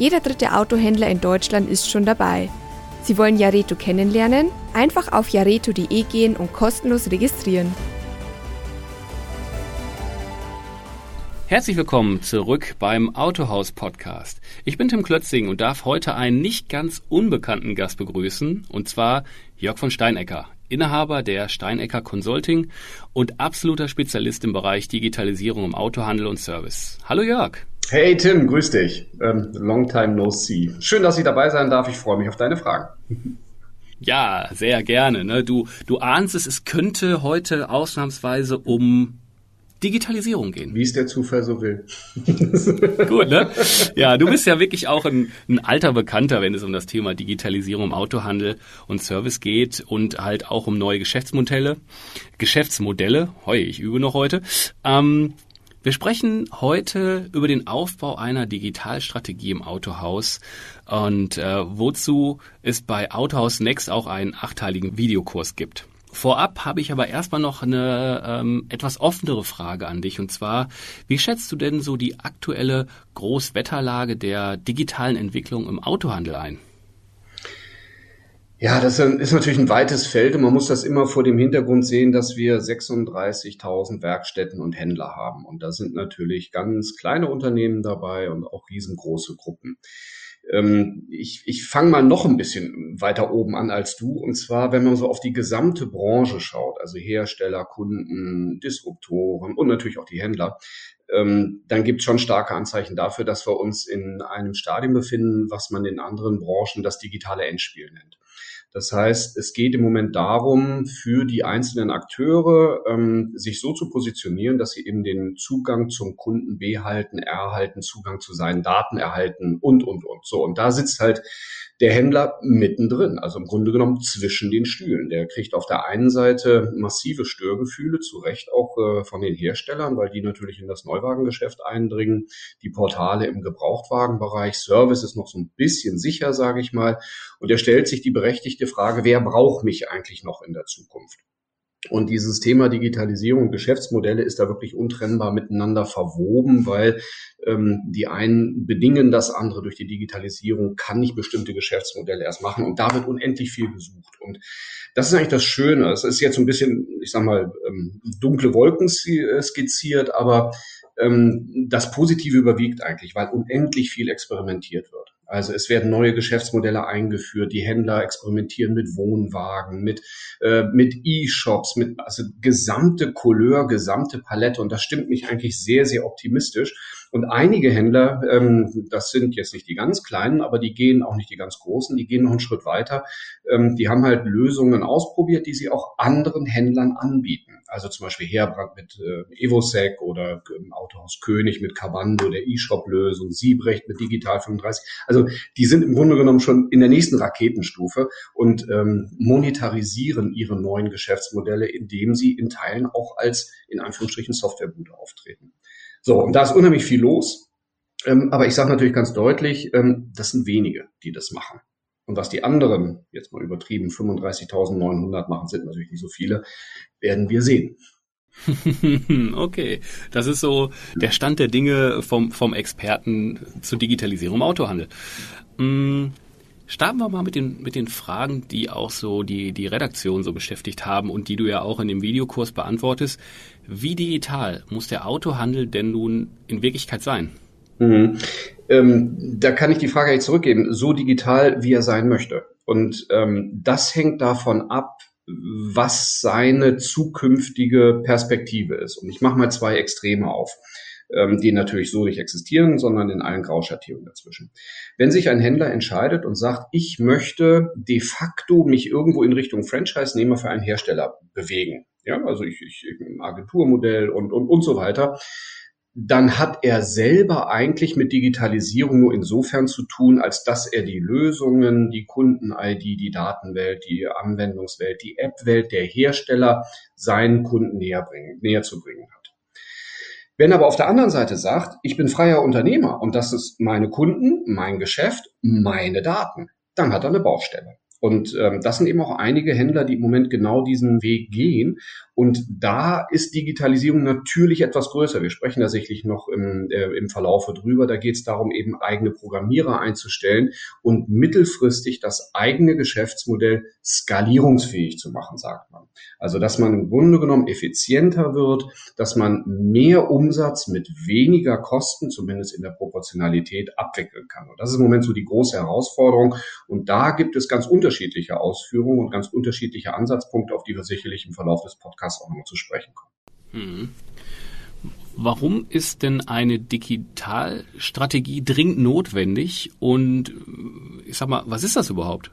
Jeder dritte Autohändler in Deutschland ist schon dabei. Sie wollen Jareto kennenlernen? Einfach auf jareto.de gehen und kostenlos registrieren. Herzlich willkommen zurück beim Autohaus Podcast. Ich bin Tim Klötzing und darf heute einen nicht ganz unbekannten Gast begrüßen, und zwar Jörg von Steinecker, Inhaber der Steinecker Consulting und absoluter Spezialist im Bereich Digitalisierung im Autohandel und Service. Hallo Jörg. Hey Tim, grüß dich. Ähm, long time no see. Schön, dass ich dabei sein darf. Ich freue mich auf deine Fragen. Ja, sehr gerne. Ne? Du, du ahnst es, es könnte heute ausnahmsweise um Digitalisierung gehen. Wie es der Zufall so will. Gut, ne? Ja, du bist ja wirklich auch ein, ein alter Bekannter, wenn es um das Thema Digitalisierung im Autohandel und Service geht und halt auch um neue Geschäftsmodelle. Geschäftsmodelle, heu, ich übe noch heute. Ähm, wir sprechen heute über den Aufbau einer Digitalstrategie im Autohaus und äh, wozu es bei Autohaus Next auch einen achteiligen Videokurs gibt. Vorab habe ich aber erstmal noch eine ähm, etwas offenere Frage an dich. Und zwar, wie schätzt du denn so die aktuelle Großwetterlage der digitalen Entwicklung im Autohandel ein? Ja, das ist natürlich ein weites Feld und man muss das immer vor dem Hintergrund sehen, dass wir 36.000 Werkstätten und Händler haben. Und da sind natürlich ganz kleine Unternehmen dabei und auch riesengroße Gruppen. Ähm, ich ich fange mal noch ein bisschen weiter oben an als du. Und zwar, wenn man so auf die gesamte Branche schaut, also Hersteller, Kunden, Disruptoren und natürlich auch die Händler, ähm, dann gibt es schon starke Anzeichen dafür, dass wir uns in einem Stadium befinden, was man in anderen Branchen das digitale Endspiel nennt. Das heißt, es geht im Moment darum, für die einzelnen Akteure ähm, sich so zu positionieren, dass sie eben den Zugang zum Kunden behalten, erhalten, Zugang zu seinen Daten erhalten und, und, und. So, und da sitzt halt der Händler mittendrin, also im Grunde genommen zwischen den Stühlen. Der kriegt auf der einen Seite massive Störgefühle, zu Recht auch äh, von den Herstellern, weil die natürlich in das Neuwagengeschäft eindringen, die Portale im Gebrauchtwagenbereich, Service ist noch so ein bisschen sicher, sage ich mal. Und er stellt sich die berechtigte Frage, wer braucht mich eigentlich noch in der Zukunft? Und dieses Thema Digitalisierung und Geschäftsmodelle ist da wirklich untrennbar miteinander verwoben, weil ähm, die einen bedingen das andere durch die Digitalisierung, kann ich bestimmte Geschäftsmodelle erst machen. Und da wird unendlich viel gesucht. Und das ist eigentlich das Schöne. Es ist jetzt so ein bisschen, ich sag mal, ähm, dunkle Wolken äh, skizziert, aber ähm, das Positive überwiegt eigentlich, weil unendlich viel experimentiert wird. Also es werden neue Geschäftsmodelle eingeführt, die Händler experimentieren mit Wohnwagen, mit, äh, mit E-Shops, mit also gesamte Couleur, gesamte Palette und das stimmt mich eigentlich sehr, sehr optimistisch. Und einige Händler, ähm, das sind jetzt nicht die ganz kleinen, aber die gehen auch nicht die ganz großen, die gehen noch einen Schritt weiter. Ähm, die haben halt Lösungen ausprobiert, die sie auch anderen Händlern anbieten. Also zum Beispiel Herbrand mit äh, Evosec oder ähm, Autohaus König mit Cabando, der E-Shop-Lösung, Siebrecht mit Digital 35. Also die sind im Grunde genommen schon in der nächsten Raketenstufe und ähm, monetarisieren ihre neuen Geschäftsmodelle, indem sie in Teilen auch als in Anführungsstrichen Softwarebude auftreten. So, und da ist unheimlich viel los. Ähm, aber ich sage natürlich ganz deutlich, ähm, das sind wenige, die das machen. Und was die anderen, jetzt mal übertrieben, 35.900 machen, sind natürlich nicht so viele, werden wir sehen. okay, das ist so der Stand der Dinge vom, vom Experten zur Digitalisierung im Autohandel. Hm, starten wir mal mit den, mit den Fragen, die auch so die, die Redaktion so beschäftigt haben und die du ja auch in dem Videokurs beantwortest. Wie digital muss der Autohandel denn nun in Wirklichkeit sein? Mhm. Ähm, da kann ich die Frage eigentlich zurückgeben. So digital, wie er sein möchte. Und ähm, das hängt davon ab, was seine zukünftige Perspektive ist. Und ich mache mal zwei Extreme auf, die natürlich so nicht existieren, sondern in allen Grauschattierungen dazwischen. Wenn sich ein Händler entscheidet und sagt, ich möchte de facto mich irgendwo in Richtung Franchise-Nehmer für einen Hersteller bewegen, ja, also ich, ich Agenturmodell und, und, und so weiter, dann hat er selber eigentlich mit Digitalisierung nur insofern zu tun, als dass er die Lösungen, die Kunden-ID, die Datenwelt, die Anwendungswelt, die App-Welt der Hersteller seinen Kunden näher, bringen, näher zu bringen hat. Wenn aber auf der anderen Seite sagt, ich bin freier Unternehmer und das ist meine Kunden, mein Geschäft, meine Daten, dann hat er eine Baustelle. Und ähm, das sind eben auch einige Händler, die im Moment genau diesen Weg gehen. Und da ist Digitalisierung natürlich etwas größer. Wir sprechen da sicherlich noch im, äh, im Verlaufe drüber. Da geht es darum, eben eigene Programmierer einzustellen und mittelfristig das eigene Geschäftsmodell skalierungsfähig zu machen, sagt man. Also, dass man im Grunde genommen effizienter wird, dass man mehr Umsatz mit weniger Kosten, zumindest in der Proportionalität, abwickeln kann. Und das ist im Moment so die große Herausforderung. Und da gibt es ganz unterschiedliche unterschiedliche Ausführungen und ganz unterschiedliche Ansatzpunkte, auf die wir sicherlich im Verlauf des Podcasts auch nochmal zu sprechen kommen. Hm. Warum ist denn eine Digitalstrategie dringend notwendig und ich sag mal, was ist das überhaupt?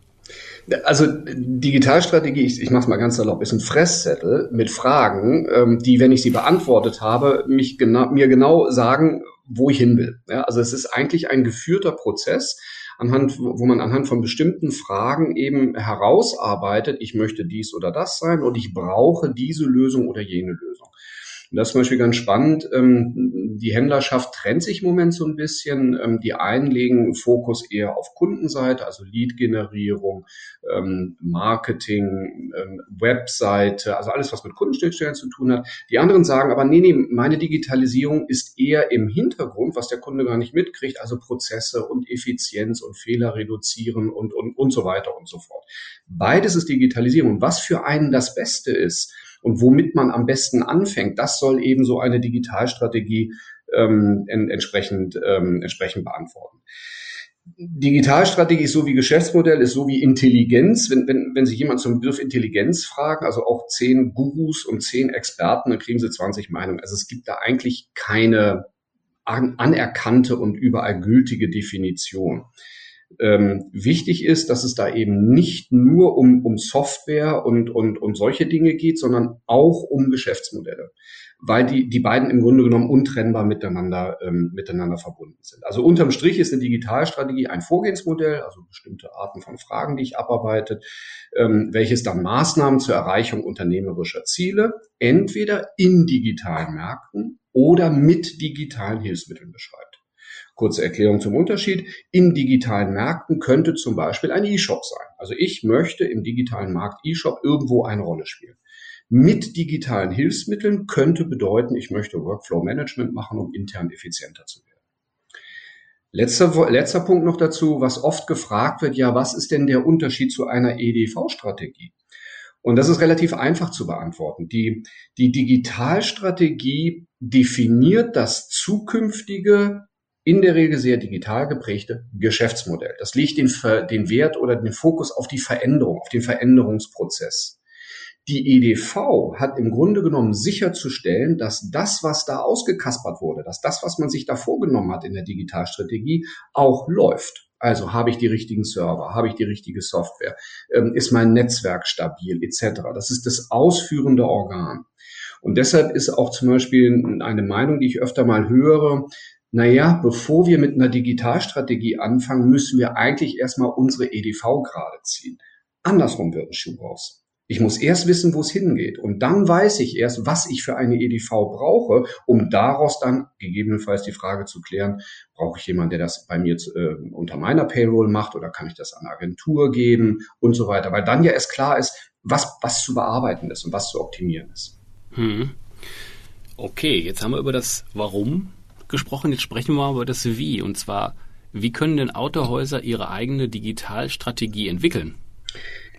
Also Digitalstrategie, ich, ich mache es mal ganz salopp, ist ein Fresszettel mit Fragen, ähm, die, wenn ich sie beantwortet habe, mich genau, mir genau sagen, wo ich hin will. Ja, also es ist eigentlich ein geführter Prozess, anhand, wo man anhand von bestimmten Fragen eben herausarbeitet, ich möchte dies oder das sein und ich brauche diese Lösung oder jene Lösung. Und das ist zum Beispiel ganz spannend. Ähm, die Händlerschaft trennt sich im Moment so ein bisschen. Ähm, die einen legen Fokus eher auf Kundenseite, also Lead-Generierung, ähm, Marketing, Webseite, also alles, was mit Kundenschnittstellen zu tun hat. Die anderen sagen aber, nee, nee, meine Digitalisierung ist eher im Hintergrund, was der Kunde gar nicht mitkriegt, also Prozesse und Effizienz und Fehler reduzieren und, und, und so weiter und so fort. Beides ist Digitalisierung. Was für einen das Beste ist, und womit man am besten anfängt, das soll eben so eine Digitalstrategie ähm, entsprechend, ähm, entsprechend beantworten. Digitalstrategie ist so wie Geschäftsmodell, ist so wie Intelligenz. Wenn, wenn, wenn Sie jemand zum Begriff Intelligenz fragen, also auch zehn Gurus und zehn Experten, dann kriegen Sie 20 Meinungen. Also es gibt da eigentlich keine an, anerkannte und überall gültige Definition. Ähm, wichtig ist, dass es da eben nicht nur um, um Software und, und, und solche Dinge geht, sondern auch um Geschäftsmodelle, weil die, die beiden im Grunde genommen untrennbar miteinander, ähm, miteinander verbunden sind. Also unterm Strich ist eine Digitalstrategie ein Vorgehensmodell, also bestimmte Arten von Fragen, die ich abarbeite, ähm, welches dann Maßnahmen zur Erreichung unternehmerischer Ziele entweder in digitalen Märkten oder mit digitalen Hilfsmitteln beschreibt. Kurze Erklärung zum Unterschied. In digitalen Märkten könnte zum Beispiel ein E-Shop sein. Also ich möchte im digitalen Markt E-Shop irgendwo eine Rolle spielen. Mit digitalen Hilfsmitteln könnte bedeuten, ich möchte Workflow Management machen, um intern effizienter zu werden. Letzter, letzter Punkt noch dazu, was oft gefragt wird, ja, was ist denn der Unterschied zu einer EDV-Strategie? Und das ist relativ einfach zu beantworten. Die, die Digitalstrategie definiert das zukünftige in der Regel sehr digital geprägte Geschäftsmodell. Das legt den, den Wert oder den Fokus auf die Veränderung, auf den Veränderungsprozess. Die EDV hat im Grunde genommen sicherzustellen, dass das, was da ausgekaspert wurde, dass das, was man sich da vorgenommen hat in der Digitalstrategie, auch läuft. Also habe ich die richtigen Server, habe ich die richtige Software, ähm, ist mein Netzwerk stabil, etc. Das ist das ausführende Organ. Und deshalb ist auch zum Beispiel eine Meinung, die ich öfter mal höre, naja, bevor wir mit einer Digitalstrategie anfangen, müssen wir eigentlich erstmal unsere EDV gerade ziehen. Andersrum wird ein Schuh raus. Ich muss erst wissen, wo es hingeht. Und dann weiß ich erst, was ich für eine EDV brauche, um daraus dann gegebenenfalls die Frage zu klären, brauche ich jemanden, der das bei mir äh, unter meiner Payroll macht oder kann ich das an eine Agentur geben und so weiter. Weil dann ja erst klar ist, was, was zu bearbeiten ist und was zu optimieren ist. Hm. Okay, jetzt haben wir über das Warum gesprochen. Jetzt sprechen wir mal über das Wie. Und zwar, wie können denn Autohäuser ihre eigene Digitalstrategie entwickeln?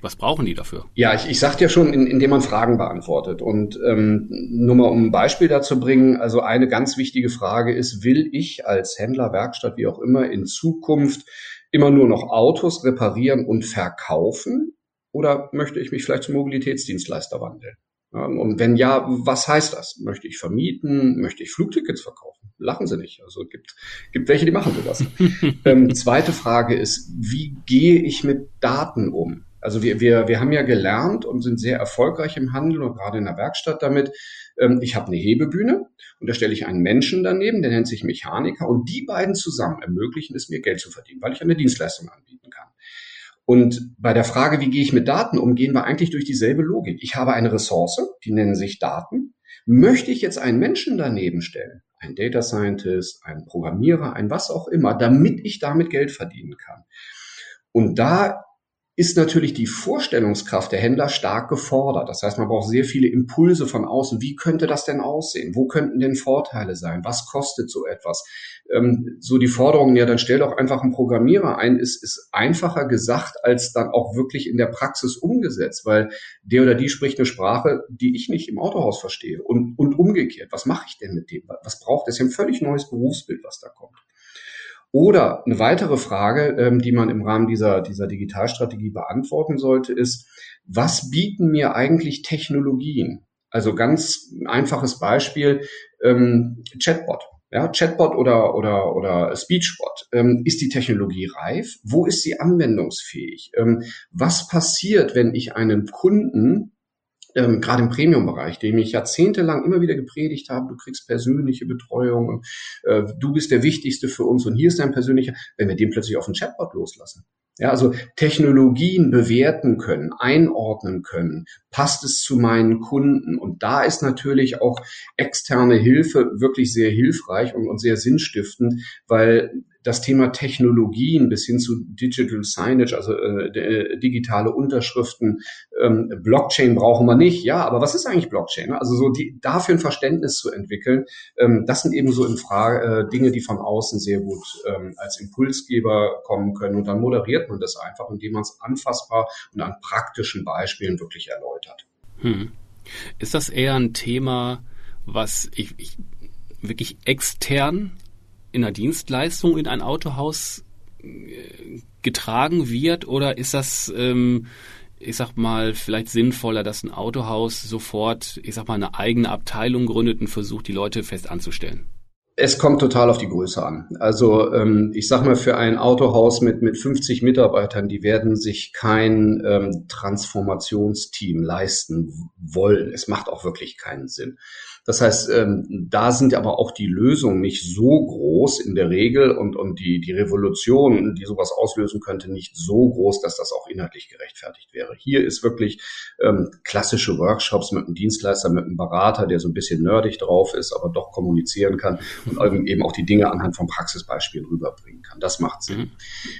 Was brauchen die dafür? Ja, ich, ich sagte ja schon, in, indem man Fragen beantwortet. Und ähm, nur mal um ein Beispiel dazu bringen, also eine ganz wichtige Frage ist, will ich als Händler, Werkstatt, wie auch immer, in Zukunft immer nur noch Autos reparieren und verkaufen? Oder möchte ich mich vielleicht zum Mobilitätsdienstleister wandeln? Und wenn ja, was heißt das? Möchte ich vermieten? Möchte ich Flugtickets verkaufen? Lachen Sie nicht. Also gibt gibt welche, die machen sowas. ähm, zweite Frage ist, wie gehe ich mit Daten um? Also wir, wir, wir haben ja gelernt und sind sehr erfolgreich im Handel und gerade in der Werkstatt damit. Ähm, ich habe eine Hebebühne und da stelle ich einen Menschen daneben, der nennt sich Mechaniker und die beiden zusammen ermöglichen es mir, Geld zu verdienen, weil ich eine Dienstleistung anbieten kann. Und bei der Frage, wie gehe ich mit Daten um, gehen wir eigentlich durch dieselbe Logik. Ich habe eine Ressource, die nennen sich Daten. Möchte ich jetzt einen Menschen daneben stellen, ein Data Scientist, ein Programmierer, ein was auch immer, damit ich damit Geld verdienen kann? Und da ist natürlich die Vorstellungskraft der Händler stark gefordert. Das heißt, man braucht sehr viele Impulse von außen. Wie könnte das denn aussehen? Wo könnten denn Vorteile sein? Was kostet so etwas? Ähm, so die Forderungen, ja, dann stell doch einfach einen Programmierer ein, ist, ist einfacher gesagt als dann auch wirklich in der Praxis umgesetzt, weil der oder die spricht eine Sprache, die ich nicht im Autohaus verstehe. Und, und umgekehrt, was mache ich denn mit dem? Was braucht es? Ja ein völlig neues Berufsbild, was da kommt. Oder eine weitere Frage, ähm, die man im Rahmen dieser, dieser Digitalstrategie beantworten sollte, ist, was bieten mir eigentlich Technologien? Also ganz einfaches Beispiel, ähm, Chatbot. Ja, Chatbot oder, oder, oder Speechbot. Ähm, ist die Technologie reif? Wo ist sie anwendungsfähig? Ähm, was passiert, wenn ich einen Kunden ähm, gerade im Premium-Bereich, dem ich jahrzehntelang immer wieder gepredigt habe, du kriegst persönliche Betreuung und äh, du bist der Wichtigste für uns und hier ist dein persönlicher, wenn wir den plötzlich auf den Chatbot loslassen. Ja, also Technologien bewerten können, einordnen können, passt es zu meinen Kunden? Und da ist natürlich auch externe Hilfe wirklich sehr hilfreich und, und sehr sinnstiftend, weil das Thema Technologien bis hin zu Digital Signage, also äh, äh, digitale Unterschriften, ähm, Blockchain brauchen wir nicht. Ja, aber was ist eigentlich Blockchain? Also so die, dafür ein Verständnis zu entwickeln, ähm, das sind eben so in Frage äh, Dinge, die von außen sehr gut ähm, als Impulsgeber kommen können. Und dann moderiert man das einfach, indem man es anfassbar und an praktischen Beispielen wirklich erläutert. Hm. Ist das eher ein Thema, was ich, ich wirklich extern in einer Dienstleistung in ein Autohaus äh, getragen wird oder ist das, ähm, ich sag mal, vielleicht sinnvoller, dass ein Autohaus sofort, ich sag mal, eine eigene Abteilung gründet und versucht, die Leute fest anzustellen? Es kommt total auf die Größe an. Also ähm, ich sag mal, für ein Autohaus mit, mit 50 Mitarbeitern, die werden sich kein ähm, Transformationsteam leisten wollen. Es macht auch wirklich keinen Sinn. Das heißt, ähm, da sind aber auch die Lösungen nicht so groß in der Regel und, und die, die Revolution, die sowas auslösen könnte, nicht so groß, dass das auch inhaltlich gerechtfertigt wäre. Hier ist wirklich ähm, klassische Workshops mit einem Dienstleister, mit einem Berater, der so ein bisschen nerdig drauf ist, aber doch kommunizieren kann und eben auch die Dinge anhand von Praxisbeispielen rüberbringen kann. Das macht Sinn. Mhm.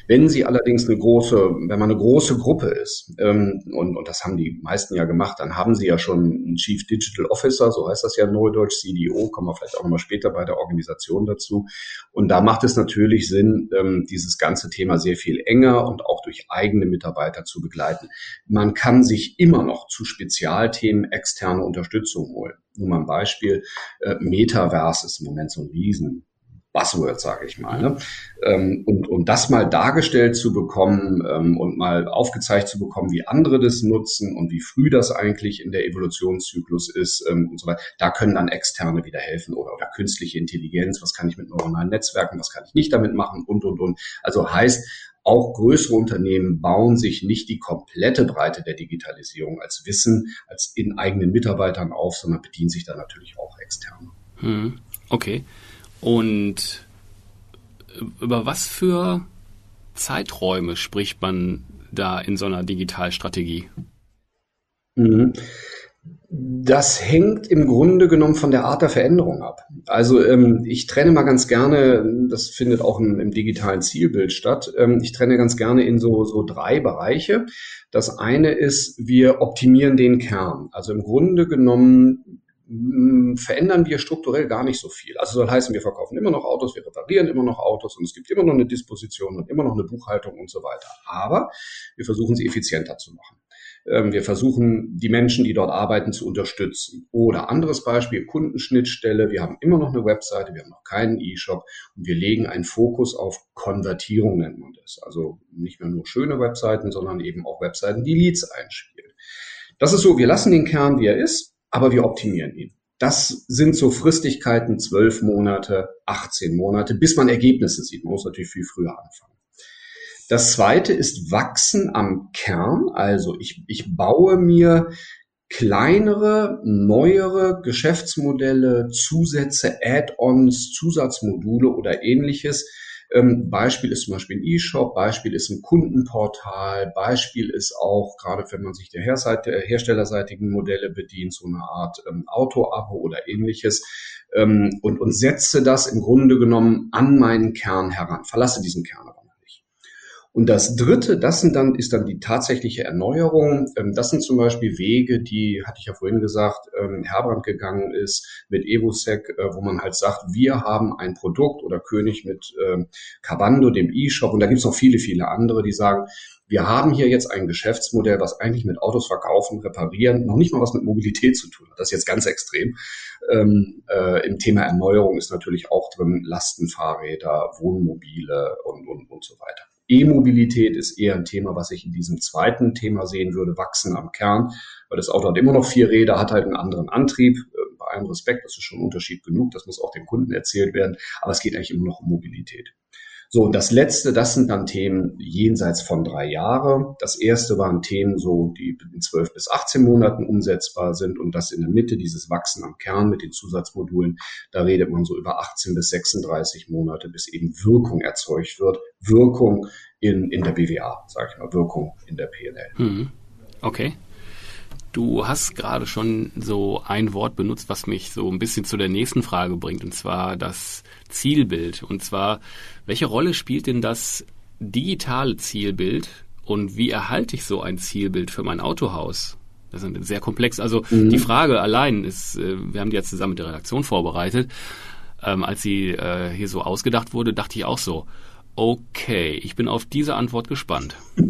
Wenn Sie allerdings eine große, wenn man eine große Gruppe ist, ähm, und, und das haben die meisten ja gemacht, dann haben Sie ja schon einen Chief Digital Officer, so heißt das ja Neudeutsch CDO, kommen wir vielleicht auch nochmal später bei der Organisation dazu. Und da macht es natürlich Sinn, ähm, dieses ganze Thema sehr viel enger und auch durch eigene Mitarbeiter zu begleiten. Man kann sich immer noch zu Spezialthemen externe Unterstützung holen. Nur mal ein Beispiel, äh, Metaverse ist im Moment so ein Riesen Buzzword, sage ich mal. Ne? Ähm, und, und das mal dargestellt zu bekommen ähm, und mal aufgezeigt zu bekommen, wie andere das nutzen und wie früh das eigentlich in der Evolutionszyklus ist ähm, und so weiter, da können dann Externe wieder helfen oder, oder künstliche Intelligenz, was kann ich mit neuronalen Netzwerken, was kann ich nicht damit machen und, und, und. Also heißt, auch größere Unternehmen bauen sich nicht die komplette Breite der Digitalisierung als Wissen, als in eigenen Mitarbeitern auf, sondern bedienen sich da natürlich auch externe. Hm, okay. Und über was für Zeiträume spricht man da in so einer Digitalstrategie? Mhm. Das hängt im Grunde genommen von der Art der Veränderung ab. Also ähm, ich trenne mal ganz gerne, das findet auch im, im digitalen Zielbild statt, ähm, ich trenne ganz gerne in so, so drei Bereiche. Das eine ist, wir optimieren den Kern. Also im Grunde genommen verändern wir strukturell gar nicht so viel. Also soll heißen, wir verkaufen immer noch Autos, wir reparieren immer noch Autos und es gibt immer noch eine Disposition und immer noch eine Buchhaltung und so weiter. Aber wir versuchen sie effizienter zu machen. Ähm, wir versuchen, die Menschen, die dort arbeiten, zu unterstützen. Oder anderes Beispiel, Kundenschnittstelle. Wir haben immer noch eine Webseite, wir haben noch keinen E-Shop und wir legen einen Fokus auf Konvertierung, nennt man das. Also nicht mehr nur schöne Webseiten, sondern eben auch Webseiten, die Leads einspielen. Das ist so, wir lassen den Kern, wie er ist aber wir optimieren ihn. Das sind so Fristigkeiten, zwölf Monate, 18 Monate, bis man Ergebnisse sieht. Man muss natürlich viel früher anfangen. Das zweite ist Wachsen am Kern. Also ich, ich baue mir kleinere, neuere Geschäftsmodelle, Zusätze, Add-ons, Zusatzmodule oder ähnliches. Ähm, Beispiel ist zum Beispiel ein E-Shop, Beispiel ist ein Kundenportal, Beispiel ist auch, gerade wenn man sich der Herseite, herstellerseitigen Modelle bedient, so eine Art ähm, Auto-Abo oder ähnliches ähm, und, und setze das im Grunde genommen an meinen Kern heran, verlasse diesen Kern und das dritte, das sind dann, ist dann die tatsächliche Erneuerung. Ähm, das sind zum Beispiel Wege, die, hatte ich ja vorhin gesagt, ähm, Herbrand gegangen ist mit Evosec, äh, wo man halt sagt, wir haben ein Produkt oder König mit ähm, Cabando, dem E-Shop. Und da gibt es noch viele, viele andere, die sagen, wir haben hier jetzt ein Geschäftsmodell, was eigentlich mit Autos verkaufen, reparieren, noch nicht mal was mit Mobilität zu tun hat. Das ist jetzt ganz extrem. Ähm, äh, Im Thema Erneuerung ist natürlich auch drin Lastenfahrräder, Wohnmobile und, und, und so weiter. E-Mobilität ist eher ein Thema, was ich in diesem zweiten Thema sehen würde, wachsen am Kern, weil das Auto hat immer noch vier Räder, hat halt einen anderen Antrieb. Äh, bei allem Respekt, das ist schon Unterschied genug, das muss auch dem Kunden erzählt werden, aber es geht eigentlich immer noch um Mobilität. So, und das letzte, das sind dann Themen jenseits von drei Jahre. Das erste waren Themen so, die in zwölf bis 18 Monaten umsetzbar sind und das in der Mitte, dieses Wachsen am Kern mit den Zusatzmodulen, da redet man so über 18 bis 36 Monate, bis eben Wirkung erzeugt wird. Wirkung in, in der BWA, sage ich mal, Wirkung in der PNL. Mhm. Okay. Du hast gerade schon so ein Wort benutzt, was mich so ein bisschen zu der nächsten Frage bringt, und zwar das Zielbild. Und zwar, welche Rolle spielt denn das digitale Zielbild und wie erhalte ich so ein Zielbild für mein Autohaus? Das ist sehr komplex. Also mhm. die Frage allein ist, äh, wir haben die jetzt zusammen mit der Redaktion vorbereitet. Ähm, als sie äh, hier so ausgedacht wurde, dachte ich auch so, okay, ich bin auf diese Antwort gespannt.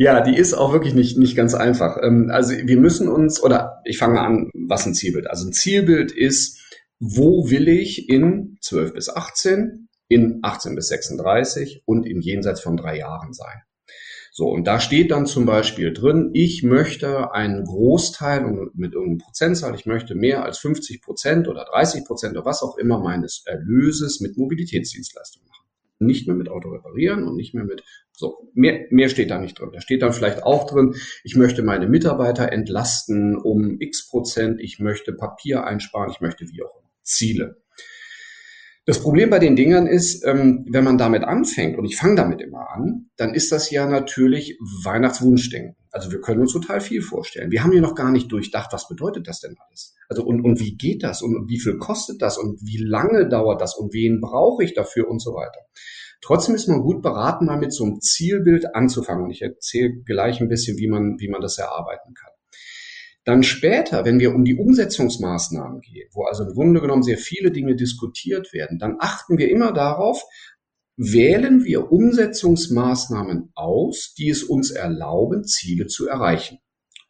Ja, die ist auch wirklich nicht, nicht ganz einfach. Ähm, also wir müssen uns, oder ich fange an, was ein Zielbild. Also ein Zielbild ist, wo will ich in 12 bis 18, in 18 bis 36 und in jenseits von drei Jahren sein. So, und da steht dann zum Beispiel drin, ich möchte einen Großteil mit irgendeiner Prozentzahl, ich möchte mehr als 50 Prozent oder 30 Prozent oder was auch immer meines Erlöses mit Mobilitätsdienstleistungen nicht mehr mit Auto reparieren und nicht mehr mit, so, mehr, mehr steht da nicht drin. Da steht dann vielleicht auch drin, ich möchte meine Mitarbeiter entlasten um x Prozent, ich möchte Papier einsparen, ich möchte wie auch immer. Ziele. Das Problem bei den Dingern ist, ähm, wenn man damit anfängt, und ich fange damit immer an, dann ist das ja natürlich Weihnachtswunschdenken. Also wir können uns total viel vorstellen. Wir haben ja noch gar nicht durchdacht, was bedeutet das denn alles? Also und, und wie geht das und wie viel kostet das und wie lange dauert das und wen brauche ich dafür und so weiter. Trotzdem ist man gut beraten, mal mit so einem Zielbild anzufangen. Und ich erzähle gleich ein bisschen, wie man, wie man das erarbeiten kann. Dann später, wenn wir um die Umsetzungsmaßnahmen gehen, wo also im Grunde genommen sehr viele Dinge diskutiert werden, dann achten wir immer darauf, wählen wir Umsetzungsmaßnahmen aus, die es uns erlauben, Ziele zu erreichen.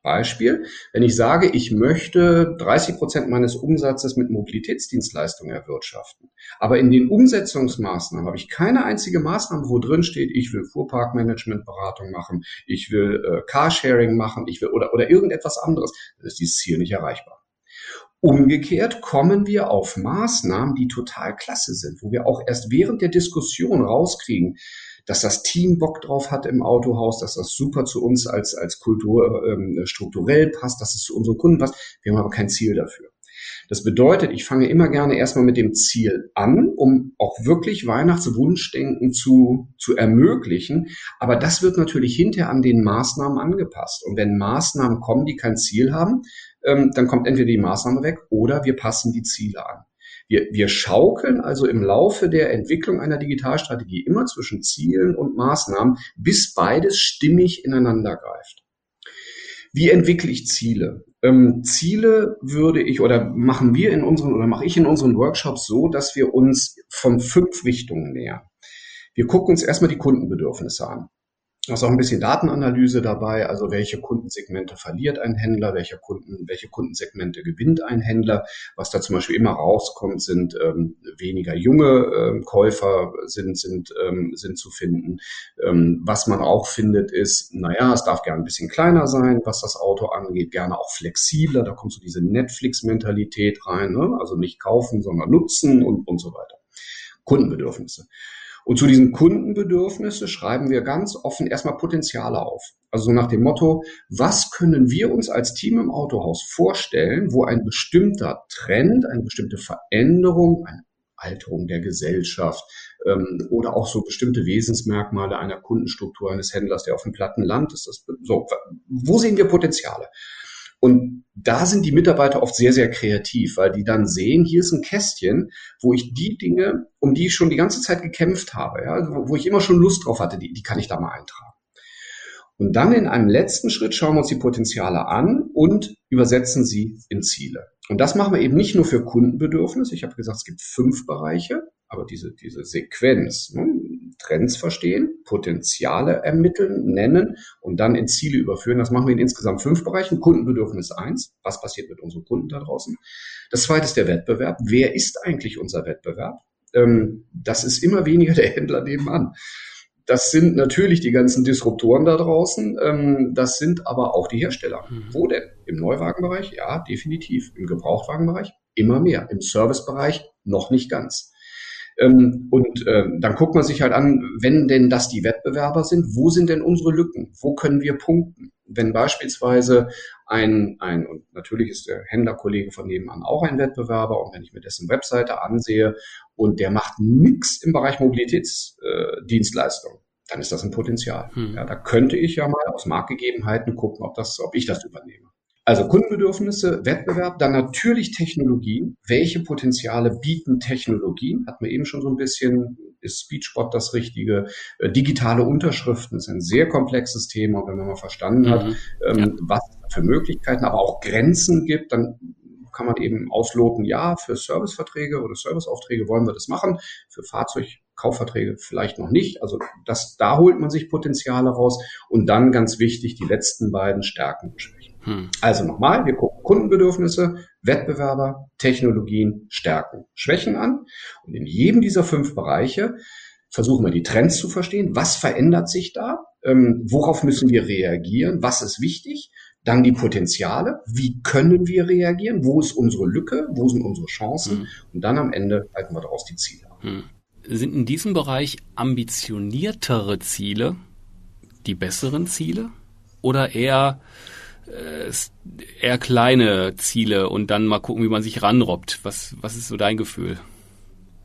Beispiel, wenn ich sage, ich möchte 30 Prozent meines Umsatzes mit Mobilitätsdienstleistungen erwirtschaften, aber in den Umsetzungsmaßnahmen habe ich keine einzige Maßnahme, wo drin steht, ich will Fuhrparkmanagementberatung machen, ich will äh, Carsharing machen, ich will oder, oder irgendetwas anderes, dann ist dieses Ziel nicht erreichbar. Umgekehrt kommen wir auf Maßnahmen, die total klasse sind, wo wir auch erst während der Diskussion rauskriegen, dass das Team Bock drauf hat im Autohaus, dass das super zu uns als, als Kultur ähm, strukturell passt, dass es zu unseren Kunden passt. Wir haben aber kein Ziel dafür. Das bedeutet, ich fange immer gerne erstmal mit dem Ziel an, um auch wirklich Weihnachtswunschdenken zu, zu ermöglichen. Aber das wird natürlich hinterher an den Maßnahmen angepasst. Und wenn Maßnahmen kommen, die kein Ziel haben, ähm, dann kommt entweder die Maßnahme weg oder wir passen die Ziele an. Wir, wir schaukeln also im Laufe der Entwicklung einer Digitalstrategie immer zwischen Zielen und Maßnahmen, bis beides stimmig ineinander greift. Wie entwickle ich Ziele? Ähm, Ziele würde ich oder machen wir in unseren oder mache ich in unseren Workshops so, dass wir uns von fünf Richtungen nähern. Wir gucken uns erstmal die Kundenbedürfnisse an. Da ist auch ein bisschen Datenanalyse dabei, also welche Kundensegmente verliert ein Händler, welche Kunden, welche Kundensegmente gewinnt ein Händler. Was da zum Beispiel immer rauskommt, sind ähm, weniger junge ähm, Käufer sind, sind, ähm, sind zu finden. Ähm, was man auch findet, ist, naja, es darf gerne ein bisschen kleiner sein, was das Auto angeht, gerne auch flexibler. Da kommt so diese Netflix-Mentalität rein, ne? also nicht kaufen, sondern nutzen und, und so weiter. Kundenbedürfnisse. Und zu diesen Kundenbedürfnisse schreiben wir ganz offen erstmal Potenziale auf. Also nach dem Motto, was können wir uns als Team im Autohaus vorstellen, wo ein bestimmter Trend, eine bestimmte Veränderung, eine Alterung der Gesellschaft ähm, oder auch so bestimmte Wesensmerkmale einer Kundenstruktur eines Händlers, der auf dem platten Land ist. Das, so, wo sehen wir Potenziale? Und da sind die Mitarbeiter oft sehr, sehr kreativ, weil die dann sehen, hier ist ein Kästchen, wo ich die Dinge, um die ich schon die ganze Zeit gekämpft habe, ja, wo, ich immer schon Lust drauf hatte, die, die kann ich da mal eintragen. Und dann in einem letzten Schritt schauen wir uns die Potenziale an und übersetzen sie in Ziele. Und das machen wir eben nicht nur für Kundenbedürfnisse. Ich habe gesagt, es gibt fünf Bereiche, aber diese, diese Sequenz, ne, Trends verstehen, Potenziale ermitteln, nennen und dann in Ziele überführen. Das machen wir in insgesamt fünf Bereichen. Kundenbedürfnis eins. Was passiert mit unseren Kunden da draußen? Das zweite ist der Wettbewerb. Wer ist eigentlich unser Wettbewerb? Ähm, das ist immer weniger der Händler nebenan. Das sind natürlich die ganzen Disruptoren da draußen. Ähm, das sind aber auch die Hersteller. Mhm. Wo denn? Im Neuwagenbereich? Ja, definitiv. Im Gebrauchtwagenbereich? Immer mehr. Im Servicebereich? Noch nicht ganz. Ähm, und äh, dann guckt man sich halt an, wenn denn das die Wettbewerber sind, wo sind denn unsere Lücken? Wo können wir punkten? Wenn beispielsweise ein, ein und natürlich ist der Händlerkollege von nebenan auch ein Wettbewerber und wenn ich mir dessen Webseite ansehe und der macht nichts im Bereich Mobilitätsdienstleistung, dann ist das ein Potenzial. Hm. Ja, da könnte ich ja mal aus Marktgegebenheiten gucken, ob das, ob ich das übernehme. Also Kundenbedürfnisse, Wettbewerb, dann natürlich Technologien. Welche Potenziale bieten Technologien? Hat man eben schon so ein bisschen, ist Speechbot das Richtige? Äh, digitale Unterschriften ist ein sehr komplexes Thema. Wenn man mal verstanden hat, mhm. ähm, ja. was es für Möglichkeiten, aber auch Grenzen gibt, dann kann man eben ausloten, ja, für Serviceverträge oder Serviceaufträge wollen wir das machen, für Fahrzeugkaufverträge vielleicht noch nicht. Also das, da holt man sich Potenziale raus und dann ganz wichtig, die letzten beiden Stärken. Hm. Also nochmal, wir gucken Kundenbedürfnisse, Wettbewerber, Technologien, Stärken, Schwächen an. Und in jedem dieser fünf Bereiche versuchen wir die Trends zu verstehen. Was verändert sich da? Ähm, worauf müssen wir reagieren? Was ist wichtig? Dann die Potenziale. Wie können wir reagieren? Wo ist unsere Lücke? Wo sind unsere Chancen? Hm. Und dann am Ende halten wir daraus die Ziele. Hm. Sind in diesem Bereich ambitioniertere Ziele die besseren Ziele? Oder eher eher kleine Ziele und dann mal gucken, wie man sich ranrobbt. Was, was ist so dein Gefühl?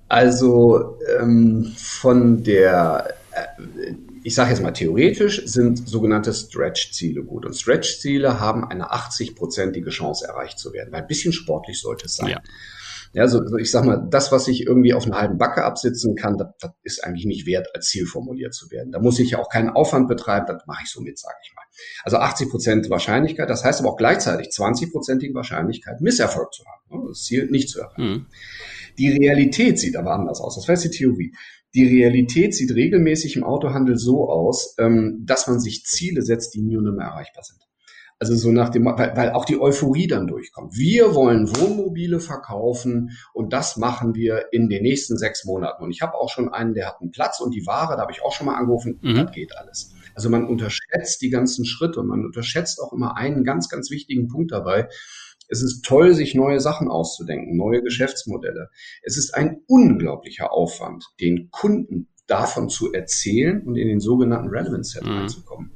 Also ähm, von der, äh, ich sage jetzt mal theoretisch, sind sogenannte Stretch-Ziele gut. Und Stretch-Ziele haben eine 80-prozentige Chance erreicht zu werden. Weil ein bisschen sportlich sollte es sein. Ja. Ja, so, so ich sag mal, das, was ich irgendwie auf einer halben Backe absitzen kann, das, das ist eigentlich nicht wert, als Ziel formuliert zu werden. Da muss ich ja auch keinen Aufwand betreiben, das mache ich so mit, sage ich mal. Also 80 Prozent Wahrscheinlichkeit, das heißt aber auch gleichzeitig 20-prozentige Wahrscheinlichkeit, Misserfolg zu haben, ne, das Ziel nicht zu erreichen. Mhm. Die Realität sieht aber anders aus. Das wäre die Theorie. Die Realität sieht regelmäßig im Autohandel so aus, ähm, dass man sich Ziele setzt, die nie und nimmer erreichbar sind. Also so nach dem, weil, weil auch die Euphorie dann durchkommt. Wir wollen Wohnmobile verkaufen und das machen wir in den nächsten sechs Monaten. Und ich habe auch schon einen, der hat einen Platz und die Ware, da habe ich auch schon mal angerufen, mhm. das geht alles. Also man unterschätzt die ganzen Schritte und man unterschätzt auch immer einen ganz, ganz wichtigen Punkt dabei. Es ist toll, sich neue Sachen auszudenken, neue Geschäftsmodelle. Es ist ein unglaublicher Aufwand, den Kunden davon zu erzählen und in den sogenannten Relevance Set mhm. reinzukommen.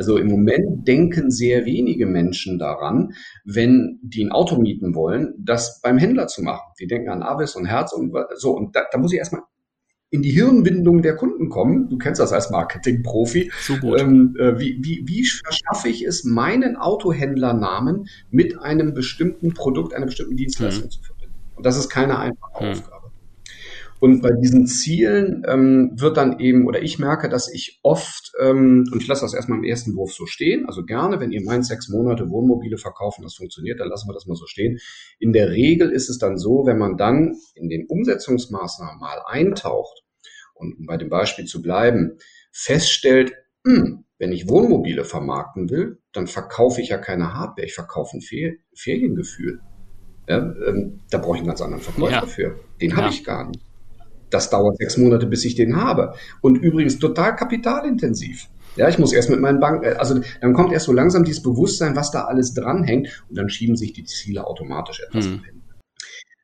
Also im Moment denken sehr wenige Menschen daran, wenn die ein Auto mieten wollen, das beim Händler zu machen. Die denken an Avis und Herz und so. Und da, da muss ich erstmal in die Hirnwindung der Kunden kommen. Du kennst das als Marketingprofi. So gut. Ähm, äh, wie, wie, wie verschaffe ich es, meinen Autohändlernamen mit einem bestimmten Produkt, einer bestimmten Dienstleistung mhm. zu verbinden? Und das ist keine einfache mhm. Aufgabe. Und bei diesen Zielen ähm, wird dann eben, oder ich merke, dass ich oft, ähm, und ich lasse das erstmal im ersten Wurf so stehen, also gerne, wenn ihr meint, sechs Monate Wohnmobile verkaufen, das funktioniert, dann lassen wir das mal so stehen. In der Regel ist es dann so, wenn man dann in den Umsetzungsmaßnahmen mal eintaucht und um bei dem Beispiel zu bleiben, feststellt, mh, hm, wenn ich Wohnmobile vermarkten will, dann verkaufe ich ja keine Hardware, ich verkaufe ein Fer Feriengefühl. Ja, ähm, da brauche ich einen ganz anderen Verkäufer ja. für. Den ja. habe ich gar nicht das dauert sechs Monate, bis ich den habe. Und übrigens total kapitalintensiv. Ja, ich muss erst mit meinen Banken, äh, also dann kommt erst so langsam dieses Bewusstsein, was da alles dranhängt und dann schieben sich die Ziele automatisch etwas hm. hin.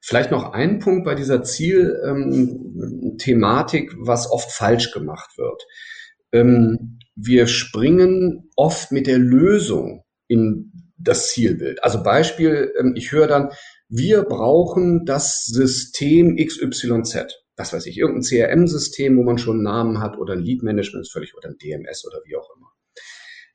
Vielleicht noch ein Punkt bei dieser Zielthematik, ähm, was oft falsch gemacht wird. Ähm, wir springen oft mit der Lösung in das Zielbild. Also Beispiel, ähm, ich höre dann, wir brauchen das System XYZ. Was weiß ich, irgendein CRM-System, wo man schon einen Namen hat oder ein Lead-Management ist völlig oder ein DMS oder wie auch immer.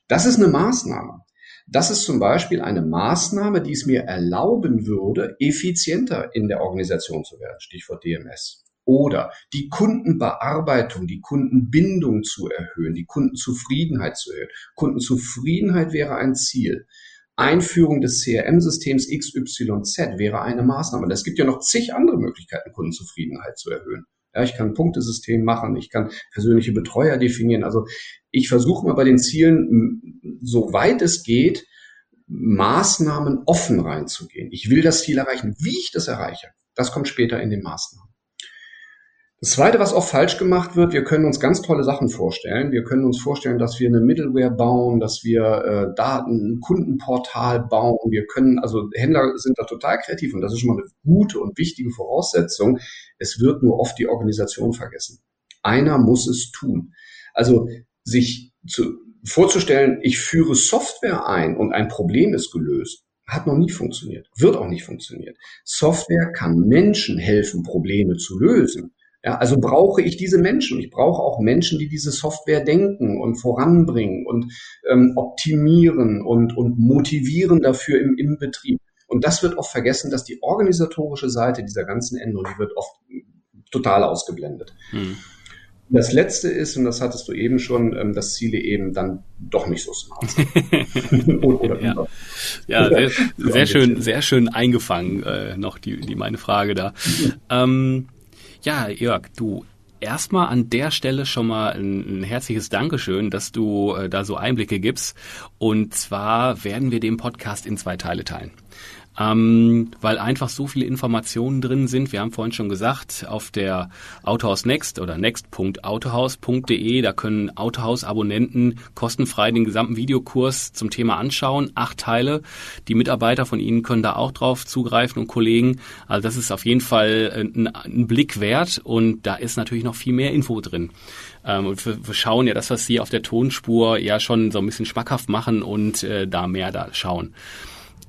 Das ist eine Maßnahme. Das ist zum Beispiel eine Maßnahme, die es mir erlauben würde, effizienter in der Organisation zu werden. Stichwort DMS. Oder die Kundenbearbeitung, die Kundenbindung zu erhöhen, die Kundenzufriedenheit zu erhöhen. Kundenzufriedenheit wäre ein Ziel. Einführung des CRM-Systems XYZ wäre eine Maßnahme. Es gibt ja noch zig andere Möglichkeiten, Kundenzufriedenheit zu erhöhen. Ja, ich kann ein Punktesystem machen, ich kann persönliche Betreuer definieren. Also ich versuche mal bei den Zielen, so weit es geht, Maßnahmen offen reinzugehen. Ich will das Ziel erreichen. Wie ich das erreiche, das kommt später in den Maßnahmen. Das Zweite, was auch falsch gemacht wird, wir können uns ganz tolle Sachen vorstellen. Wir können uns vorstellen, dass wir eine Middleware bauen, dass wir äh, Daten, ein Kundenportal bauen. Wir können, also Händler sind da total kreativ und das ist schon mal eine gute und wichtige Voraussetzung. Es wird nur oft die Organisation vergessen. Einer muss es tun. Also sich zu, vorzustellen, ich führe Software ein und ein Problem ist gelöst, hat noch nie funktioniert, wird auch nicht funktionieren. Software kann Menschen helfen, Probleme zu lösen. Ja, also brauche ich diese Menschen. Ich brauche auch Menschen, die diese Software denken und voranbringen und ähm, optimieren und, und motivieren dafür im, im Betrieb. Und das wird oft vergessen, dass die organisatorische Seite dieser ganzen Änderung, die wird oft total ausgeblendet. Hm. Das letzte ist, und das hattest du eben schon, ähm, dass Ziele eben dann doch nicht so smart sind. oder, ja, ja sehr, sehr schön, sehr schön eingefangen, äh, noch die, die meine Frage da. ähm, ja, Jörg, du erstmal an der Stelle schon mal ein, herzliches Dankeschön, dass du äh, da so Einblicke gibst. Und zwar werden wir den Podcast in zwei Teile teilen ähm, weil einfach so viele Informationen drin sind. Wir haben vorhin schon gesagt, auf der Autohaus Next oder next.autohaus.de, da können Autohaus-Abonnenten kostenfrei den gesamten Videokurs zum Thema anschauen. Acht Teile. Die Mitarbeiter von Ihnen können da auch drauf zugreifen und Kollegen. Also das ist auf jeden Fall ein, ein Blick wert und da ist natürlich noch viel mehr Info drin. Ähm, und wir, wir schauen ja das, was Sie auf der Tonspur ja schon so ein bisschen schmackhaft machen und äh, da mehr da schauen.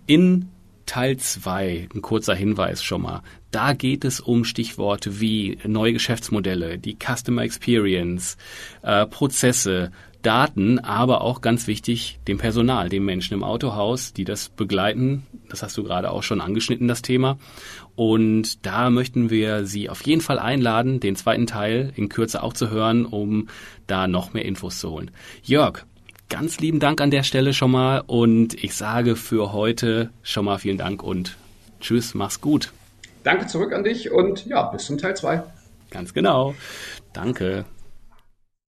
In Teil 2, ein kurzer Hinweis schon mal. Da geht es um Stichworte wie neue Geschäftsmodelle, die Customer Experience, äh, Prozesse, Daten, aber auch ganz wichtig, dem Personal, den Menschen im Autohaus, die das begleiten. Das hast du gerade auch schon angeschnitten, das Thema. Und da möchten wir Sie auf jeden Fall einladen, den zweiten Teil in Kürze auch zu hören, um da noch mehr Infos zu holen. Jörg, ganz lieben Dank an der Stelle schon mal und ich sage für heute schon mal vielen Dank und tschüss, mach's gut. Danke zurück an dich und ja, bis zum Teil 2. Ganz genau. Danke.